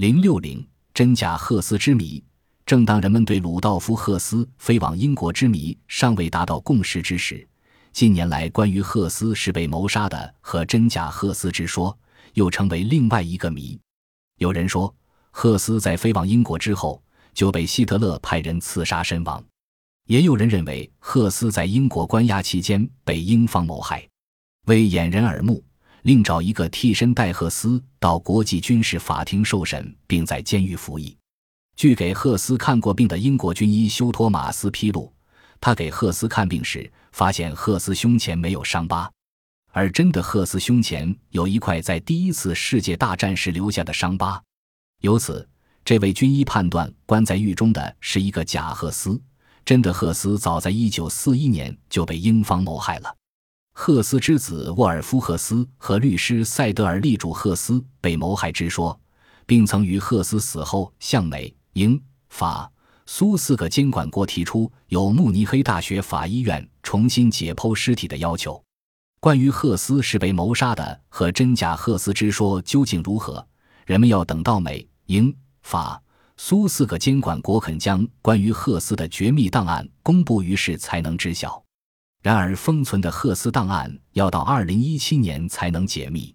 零六零真假赫斯之谜。正当人们对鲁道夫·赫斯飞往英国之谜尚未达到共识之时，近年来关于赫斯是被谋杀的和真假赫斯之说又成为另外一个谜。有人说，赫斯在飞往英国之后就被希特勒派人刺杀身亡；也有人认为，赫斯在英国关押期间被英方谋害。为掩人耳目，另找一个替身戴赫斯到国际军事法庭受审，并在监狱服役。据给赫斯看过病的英国军医休托马斯披露，他给赫斯看病时发现赫斯胸前没有伤疤，而真的赫斯胸前有一块在第一次世界大战时留下的伤疤。由此，这位军医判断关在狱中的是一个假赫斯，真的赫斯早在1941年就被英方谋害了。赫斯之子沃尔夫·赫斯和律师塞德尔力主赫斯被谋害之说，并曾于赫斯死后向美。英、法、苏四个监管国提出由慕尼黑大学法医院重新解剖尸体的要求。关于赫斯是被谋杀的和真假赫斯之说究竟如何，人们要等到美、英、法、苏四个监管国肯将关于赫斯的绝密档案公布于世才能知晓。然而，封存的赫斯档案要到二零一七年才能解密。